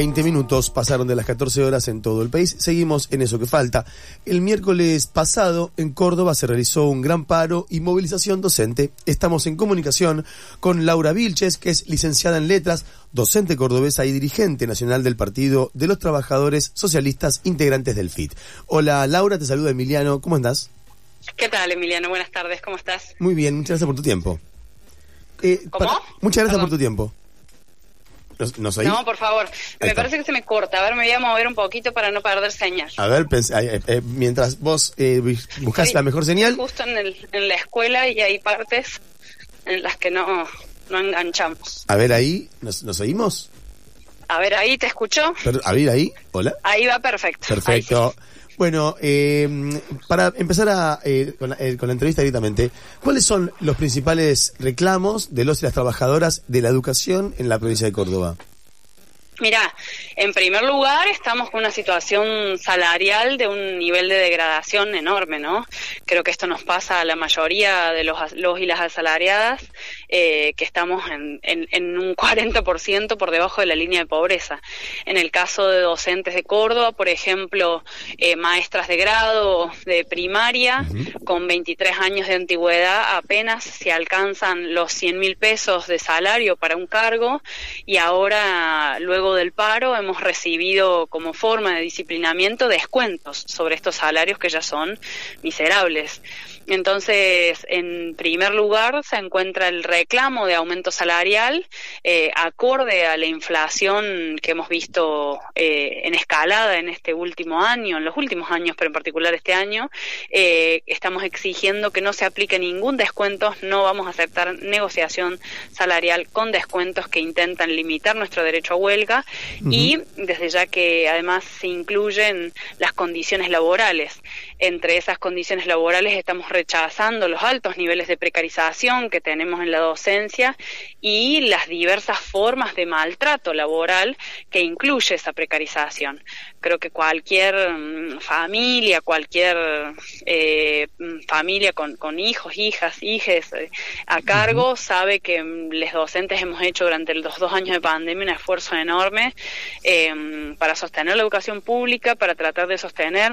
20 minutos pasaron de las 14 horas en todo el país. Seguimos en eso que falta. El miércoles pasado en Córdoba se realizó un gran paro y movilización docente. Estamos en comunicación con Laura Vilches, que es licenciada en letras, docente cordobesa y dirigente nacional del Partido de los Trabajadores Socialistas Integrantes del FIT. Hola Laura, te saluda Emiliano. ¿Cómo estás? ¿Qué tal, Emiliano? Buenas tardes, ¿cómo estás? Muy bien, muchas gracias por tu tiempo. Eh, ¿Cómo? muchas gracias por tu tiempo. No, por favor. me parece que se me corta. A ver, me voy a mover un poquito para no perder señal. A ver, eh, eh, mientras vos eh, buscas la mejor señal. Justo en, el, en la escuela y hay partes en las que no, no enganchamos. A ver, ahí, ¿nos, nos oímos? A ver, ahí, ¿te escucho? a ver, ahí, hola. Ahí va perfecto. Perfecto. Bueno, eh, para empezar a, eh, con, la, eh, con, la, entrevista directamente, ¿cuáles son los principales reclamos de los y las trabajadoras de la educación en la provincia de Córdoba? Mira, en primer lugar estamos con una situación salarial de un nivel de degradación enorme, ¿no? Creo que esto nos pasa a la mayoría de los, los y las asalariadas, eh, que estamos en, en, un 40% por debajo de la línea de pobreza. En el caso de docentes de Córdoba, por ejemplo, eh, maestras de grado de primaria, con 23 años de antigüedad, apenas se alcanzan los 100 mil pesos de salario para un cargo y ahora, luego del paro hemos recibido como forma de disciplinamiento descuentos sobre estos salarios que ya son miserables. Entonces, en primer lugar, se encuentra el reclamo de aumento salarial eh, acorde a la inflación que hemos visto eh, en escalada en este último año, en los últimos años, pero en particular este año. Eh, estamos exigiendo que no se aplique ningún descuento, no vamos a aceptar negociación salarial con descuentos que intentan limitar nuestro derecho a huelga y desde ya que además se incluyen las condiciones laborales. Entre esas condiciones laborales estamos rechazando los altos niveles de precarización que tenemos en la docencia y las diversas formas de maltrato laboral que incluye esa precarización. Creo que cualquier mm, familia, cualquier eh, mm, familia con, hijos, hijas, hijes eh, a cargo sabe que mm, los docentes hemos hecho durante los dos años de pandemia un esfuerzo enorme eh, para sostener la educación pública, para tratar de sostener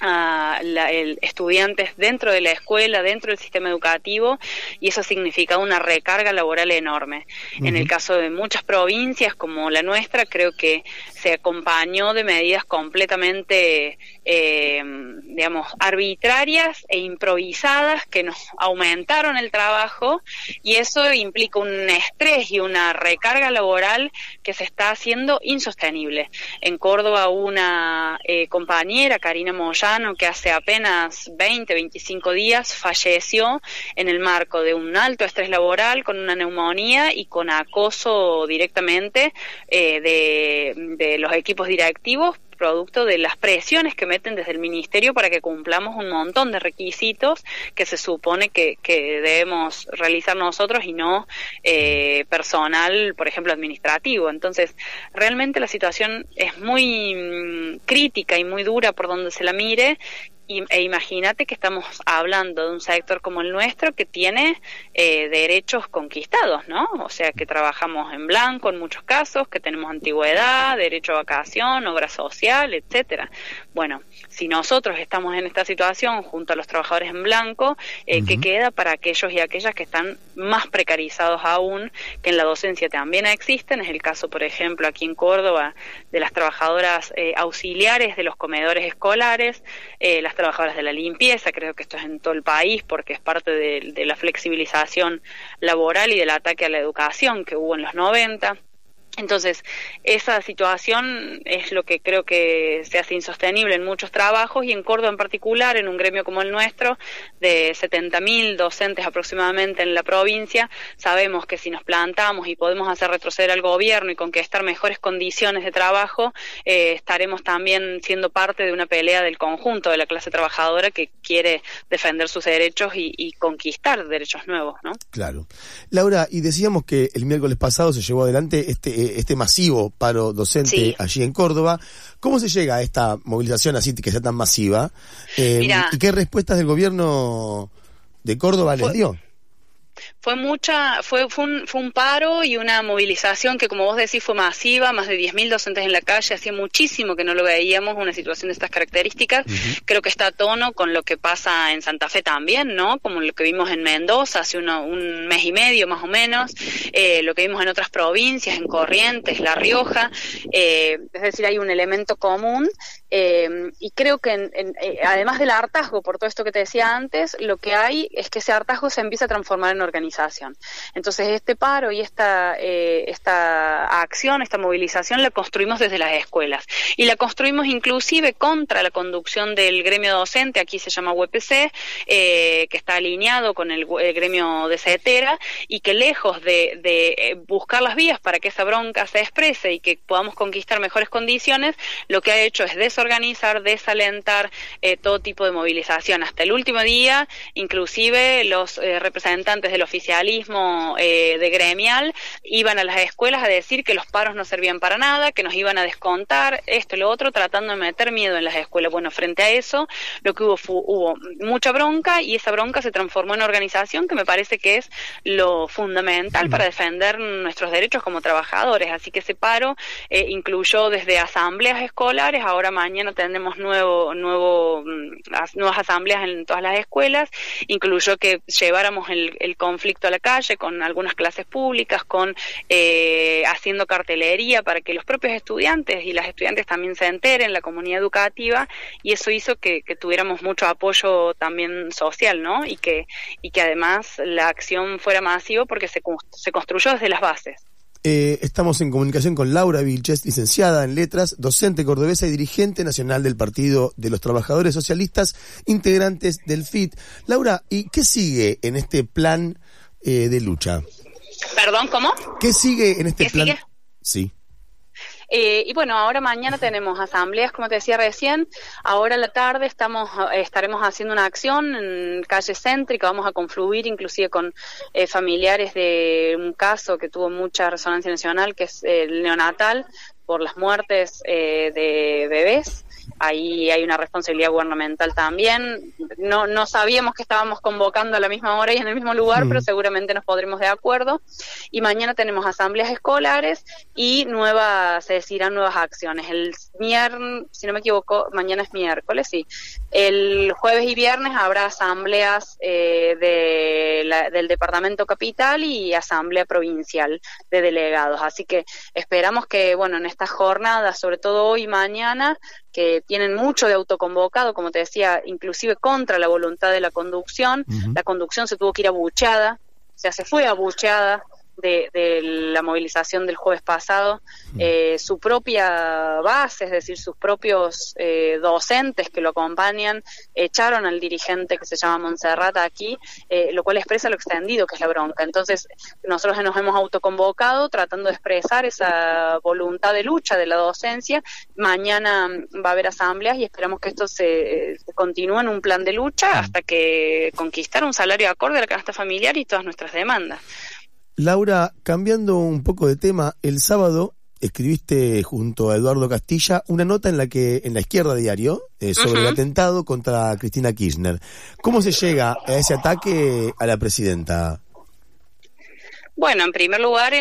a la, el, estudiantes dentro de la escuela, dentro del sistema educativo, y eso significa una recarga laboral enorme. En el caso de muchas provincias como la nuestra, creo que se acompañó de medidas completamente, eh, digamos, arbitrarias e improvisadas que nos aumentaron el trabajo y eso implica un estrés y una recarga laboral que se está haciendo insostenible. En Córdoba una eh, compañera, Karina Moya, que hace apenas 20, 25 días falleció en el marco de un alto estrés laboral con una neumonía y con acoso directamente eh, de, de los equipos directivos producto de las presiones que meten desde el ministerio para que cumplamos un montón de requisitos que se supone que, que debemos realizar nosotros y no eh, personal, por ejemplo, administrativo. Entonces, realmente la situación es muy mm, crítica y muy dura por donde se la mire e imagínate que estamos hablando de un sector como el nuestro que tiene eh, derechos conquistados, ¿no? O sea, que trabajamos en blanco en muchos casos, que tenemos antigüedad, derecho a vacación, obra social, etcétera. Bueno, si nosotros estamos en esta situación junto a los trabajadores en blanco, eh, ¿qué queda para aquellos y aquellas que están más precarizados aún, que en la docencia también existen? Es el caso, por ejemplo, aquí en Córdoba, de las trabajadoras eh, auxiliares de los comedores escolares, eh, las trabajadoras de la limpieza, creo que esto es en todo el país porque es parte de, la flexibilización laboral y del ataque a la educación que hubo en los 90. Entonces, esa situación es lo que creo que se hace insostenible en muchos trabajos y en Córdoba en particular, en un gremio como el nuestro, de 70.000 docentes aproximadamente en la provincia, sabemos que si nos plantamos y podemos hacer retroceder al gobierno y conquistar mejores condiciones de trabajo, eh, estaremos también siendo parte de una pelea del conjunto de la clase trabajadora que quiere defender sus derechos y, conquistar derechos nuevos, ¿no? Claro. Laura, y decíamos que el miércoles pasado se llevó adelante este este masivo paro docente allí en Córdoba. ¿Cómo se llega a esta movilización así que sea tan masiva? Eh, ¿Y qué respuestas del gobierno de Córdoba les dio? Fue mucha, fue, fue un, fue, un, paro y una movilización que, como vos decís, fue masiva, más de 10.000 docentes en la calle, hacía muchísimo que no lo veíamos, una situación de estas características. Creo que está a tono con lo que pasa en Santa Fe también, ¿no? Como lo que vimos en Mendoza hace un mes y medio más o menos, eh, lo que vimos en otras provincias, en Corrientes, La Rioja, eh, es decir, hay un elemento común eh, y creo que eh, además del hartazgo, por todo esto que te decía antes, lo que hay es que ese hartazgo se empieza a transformar en organización. Entonces, este paro y esta, eh, esta acción, esta movilización, la construimos desde las escuelas. Y la construimos inclusive contra la conducción del gremio docente, aquí se llama UPC, que está alineado con el, gremio de CETERA, y que lejos de, de buscar las vías para que esa bronca se exprese y que podamos conquistar mejores condiciones, lo que ha hecho es desorganizar, desalentar eh, todo tipo de movilización. Hasta el último día, inclusive los eh, representantes del oficialismo eh, de gremial iban a las escuelas a decir que los paros no servían para nada, que nos iban a descontar esto y lo otro, tratando de meter miedo en las escuelas. Bueno, frente a eso, lo que hubo fue, hubo mucha bronca y esa bronca se transformó en organización, que me parece que es lo fundamental para defender nuestros derechos como trabajadores. Así que ese paro incluyó desde asambleas escolares, ahora mañana tendremos nuevo, nuevo, mm, nuevas asambleas en todas las escuelas, incluyó que lleváramos el, conflicto a la calle con algunas clases públicas, con eh, haciendo cartelería para que los propios estudiantes y las estudiantes también se enteren, la comunidad educativa, y eso hizo que, tuviéramos mucho apoyo también social, ¿no? Y que, y que además la acción fuera masiva porque se, se construyó desde las bases. Eh, estamos en comunicación con Laura Vilches, licenciada en letras, docente cordobesa y dirigente nacional del Partido de los Trabajadores Socialistas, integrantes del FIT. Laura, ¿y qué sigue en este plan eh, de lucha? Perdón, ¿cómo? ¿Qué sigue en este plan? Sí. Eh, y bueno, ahora mañana tenemos asambleas, como te decía recién. Ahora a la tarde estamos, eh, estaremos haciendo una acción en calle céntrica. Vamos a confluir inclusive con eh, familiares de un caso que tuvo mucha resonancia nacional, que es el neonatal, por las muertes de bebés ahí hay una responsabilidad gubernamental también. No, no sabíamos que estábamos convocando a la misma hora y en el mismo lugar, pero seguramente nos podremos de acuerdo. Y mañana tenemos asambleas escolares y nuevas, se decidirán nuevas acciones. El viernes, si no me equivoco, mañana es miércoles, sí. El jueves y viernes habrá asambleas eh, de del departamento capital y asamblea provincial de delegados. Así que esperamos que, bueno, en esta jornada, sobre todo hoy y mañana, que tienen mucho de autoconvocado, como te decía, inclusive contra la voluntad de la conducción. La conducción se tuvo que ir abucheada, o sea, se fue abucheada de, la movilización del jueves pasado, eh, su propia base, es decir, sus propios eh, docentes que lo acompañan, echaron al dirigente que se llama Montserrat aquí, eh, lo cual expresa lo extendido que es la bronca. Entonces, nosotros nos hemos autoconvocado tratando de expresar esa voluntad de lucha de la docencia. Mañana va a haber asambleas y esperamos que esto se, se continúe en un plan de lucha hasta que conquistar un salario acorde a la canasta familiar y todas nuestras demandas. Laura, cambiando un poco de tema, el sábado escribiste junto a Eduardo Castilla una nota en la que en la izquierda diario eh, sobre el atentado contra Cristina Kirchner. ¿Cómo se llega a ese ataque a la presidenta? Bueno, en primer lugar,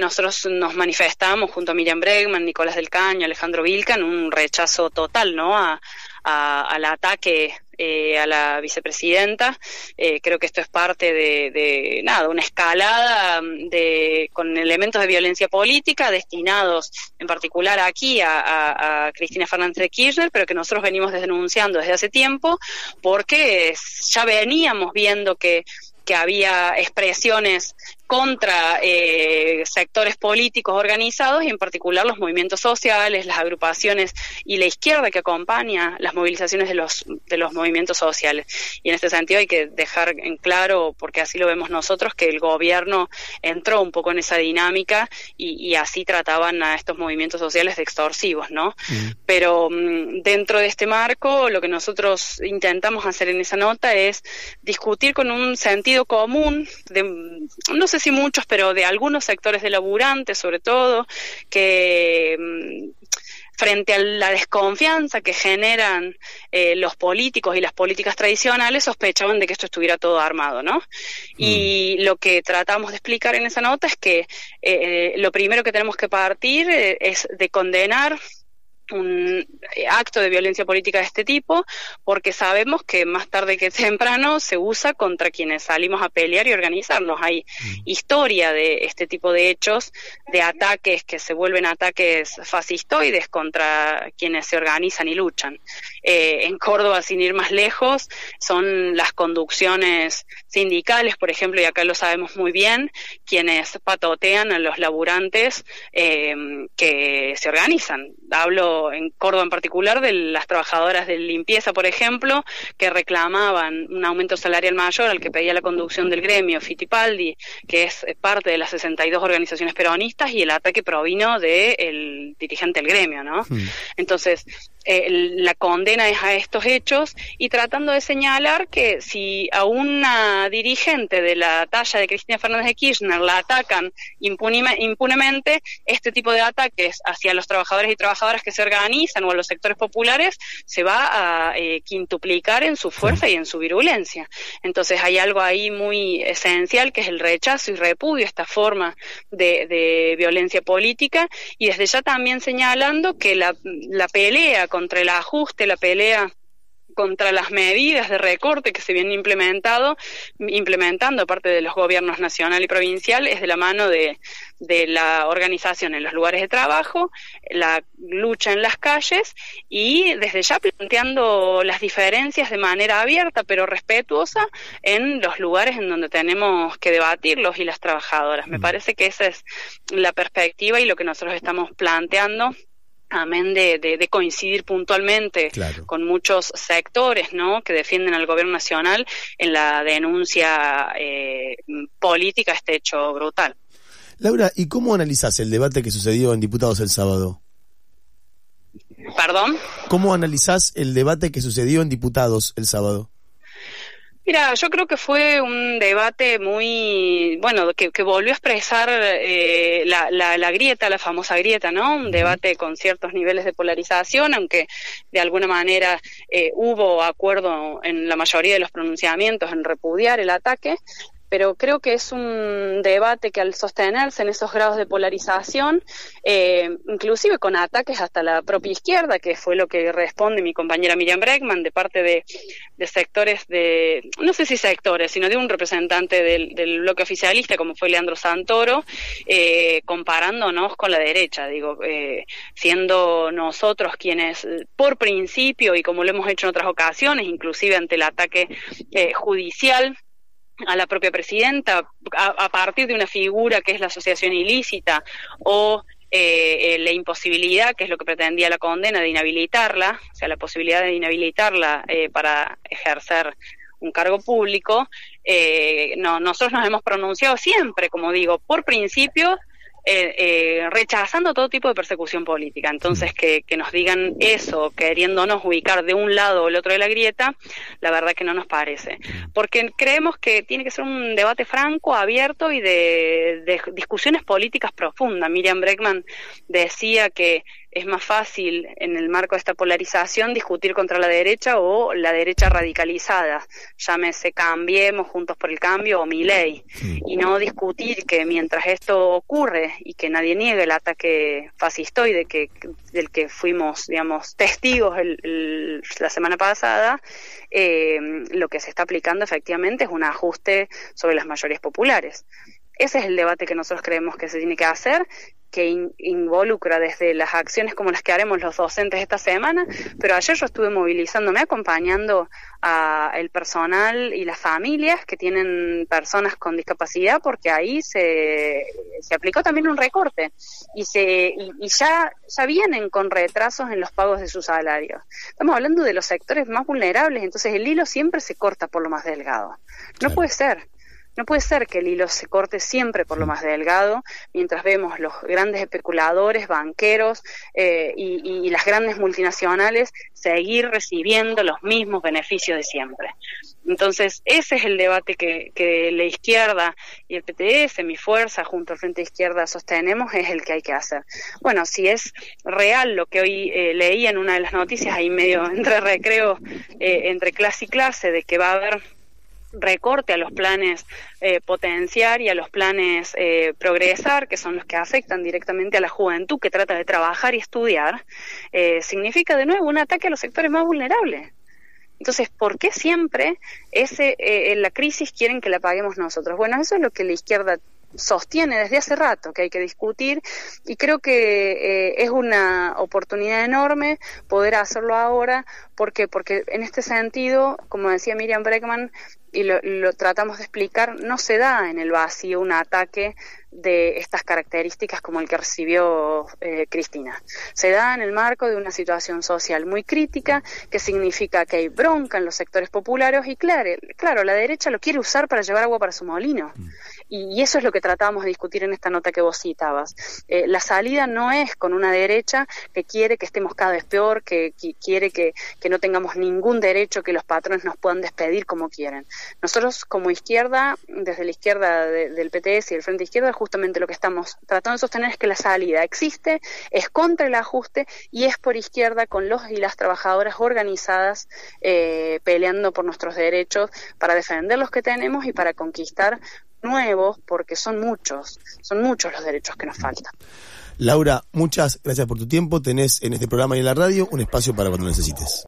nosotros nos manifestamos junto a Miriam Bregman, Nicolás del Caño, Alejandro Vilca en un rechazo total, ¿no? A, al ataque eh, a la vicepresidenta. Eh, creo que esto es parte de, nada, una escalada mm, de, con elementos de violencia política destinados en particular aquí a, Cristina Fernández de Kirchner, pero que nosotros venimos denunciando desde hace tiempo porque ya veníamos viendo que que había expresiones contra eh, sectores políticos organizados y en particular los movimientos sociales, las agrupaciones y la izquierda que acompaña las movilizaciones de los de los movimientos sociales. Y en este sentido hay que dejar en claro, porque así lo vemos nosotros, que el gobierno entró un poco en esa dinámica y, así trataban a estos movimientos sociales de extorsivos, ¿no? Mm. Pero mm, dentro de este marco, lo que nosotros intentamos hacer en esa nota es discutir con un sentido común de no sé si muchos, pero de algunos sectores de laburantes sobre todo, que mm, frente a la desconfianza que generan eh, los políticos y las políticas tradicionales, sospechaban de que esto estuviera todo armado, ¿no? Y mm. lo que tratamos de explicar en esa nota es que eh, lo primero que tenemos que partir es de condenar un acto de violencia política de este tipo, porque sabemos que más tarde que temprano se usa contra quienes salimos a pelear y organizarnos. Hay historia de este tipo de hechos, de ataques que se vuelven ataques fascistoides contra quienes se organizan y luchan. Eh, en Córdoba, sin ir más lejos, son las conducciones sindicales, por ejemplo, y acá lo sabemos muy bien, quienes patotean a los laburantes eh, que se organizan. Hablo en Córdoba en particular de las trabajadoras de limpieza, por ejemplo, que reclamaban un aumento salarial mayor al que pedía la conducción del gremio Fittipaldi, que es parte de las 62 organizaciones peronistas, y el ataque provino del dirigente del gremio, ¿no? Hmm. Entonces, eh, la condena es a estos hechos y tratando de señalar que si a una dirigente de la talla de Cristina Fernández de Kirchner la atacan impunemente, este tipo de ataques hacia los trabajadores y trabajadoras que se organizan o a los sectores populares se va a eh, quintuplicar en su fuerza y en su virulencia. Entonces hay algo ahí muy esencial que es el rechazo y repudio a esta forma de, de violencia política y desde ya también señalando que la, la pelea contra el ajuste, la pelea contra las medidas de recorte que se vienen implementado, implementando aparte de los gobiernos nacional y provincial, es de la mano de, de la organización en los lugares de trabajo, la lucha en las calles y desde ya planteando las diferencias de manera abierta pero respetuosa en los lugares en donde tenemos que debatirlos y las trabajadoras. Me mm. parece que esa es la perspectiva y lo que nosotros estamos planteando amén de, coincidir puntualmente con muchos sectores ¿no? que defienden al gobierno nacional en la denuncia eh, política a este hecho brutal. Laura, ¿y cómo analizás el debate que sucedió en Diputados el sábado? ¿Perdón? ¿Cómo analizás el debate que sucedió en Diputados el sábado? Mira, yo creo que fue un debate muy, bueno, que, volvió a expresar eh, la, la, grieta, la famosa grieta, ¿no? Un debate con ciertos niveles de polarización, aunque de alguna manera eh, hubo acuerdo en la mayoría de los pronunciamientos en repudiar el ataque, pero creo que es un debate que al sostenerse en esos grados de polarización, eh, inclusive con ataques hasta la propia izquierda, que fue lo que responde mi compañera Miriam Bregman de parte de, sectores de, no sé si sectores, sino de un representante del, bloque oficialista como fue Leandro Santoro, eh, comparándonos con la derecha, digo, eh, siendo nosotros quienes por principio y como lo hemos hecho en otras ocasiones, inclusive ante el ataque judicial, a la propia presidenta a, partir de una figura que es la asociación ilícita o eh, eh, la imposibilidad, que es lo que pretendía la condena, de inhabilitarla, o sea, la posibilidad de inhabilitarla eh, para ejercer un cargo público, no, nosotros nos hemos pronunciado siempre, como digo, por principio, eh, eh, rechazando todo tipo de persecución política. Entonces, mm. que, que, nos digan eso, queriéndonos ubicar de un lado o el otro de la grieta, la verdad que no nos parece. Mm. Porque creemos que tiene que ser un debate franco, abierto y de, de discusiones políticas profundas. Miriam Breckman decía que es más fácil en el marco de esta polarización discutir contra la derecha o la derecha radicalizada, llámese Cambiemos, Juntos por el Cambio o Mi Ley, y no discutir que mientras esto ocurre y que nadie niegue el ataque fascistoide que, del que fuimos, digamos, testigos la semana pasada, eh, lo que se está aplicando efectivamente es un ajuste sobre las mayorías populares. Ese es el debate que nosotros creemos que se tiene que hacer que involucra desde las acciones como las que haremos los docentes esta semana, pero ayer yo estuve movilizándome, acompañando a el personal y las familias que tienen personas con discapacidad, porque ahí se, se aplicó también un recorte y, se, y, ya, ya vienen con retrasos en los pagos de sus salarios. Estamos hablando de los sectores más vulnerables, entonces el hilo siempre se corta por lo más delgado. No puede ser. No puede ser que el hilo se corte siempre por lo más delgado, mientras vemos los grandes especuladores, banqueros eh, y, las grandes multinacionales seguir recibiendo los mismos beneficios de siempre. Entonces, ese es el debate que, que la izquierda y el PTS, mi fuerza, junto al Frente Izquierda, sostenemos, es el que hay que hacer. Bueno, si es real lo que hoy eh, leí en una de las noticias, ahí medio entre recreo, eh, entre clase y clase, de que va a haber recorte a los planes eh, potenciar y a los planes eh, progresar, que son los que afectan directamente a la juventud que trata de trabajar y estudiar, eh, significa de nuevo un ataque a los sectores más vulnerables. Entonces, ¿por qué siempre ese, la crisis quieren que la paguemos nosotros? Bueno, eso es lo que la izquierda sostiene desde hace rato que hay que discutir y creo que es una oportunidad enorme poder hacerlo ahora. ¿Por qué? Porque en este sentido, como decía Miriam Breckman, y lo, lo, tratamos de explicar, no se da en el vacío un ataque de estas características como el que recibió eh, Cristina. Se da en el marco de una situación social muy crítica que significa que hay bronca en los sectores populares y claro, claro la derecha lo quiere usar para llevar agua para su molino. Mm. Y, eso es lo que tratamos de discutir en esta nota que vos citabas. Eh, la salida no es con una derecha que quiere que estemos cada vez peor, que, quiere que, que no tengamos ningún derecho, que los patrones nos puedan despedir como quieren. Nosotros como izquierda, desde la izquierda del PTS y el Frente Izquierda, justamente lo que estamos tratando de sostener es que la salida existe, es contra el ajuste y es por izquierda con los y las trabajadoras organizadas eh, peleando por nuestros derechos para defender los que tenemos y para conquistar nuevos, porque son muchos, son muchos los derechos que nos faltan. Laura, muchas gracias por tu tiempo. Tenés en este programa y en la radio un espacio para cuando necesites.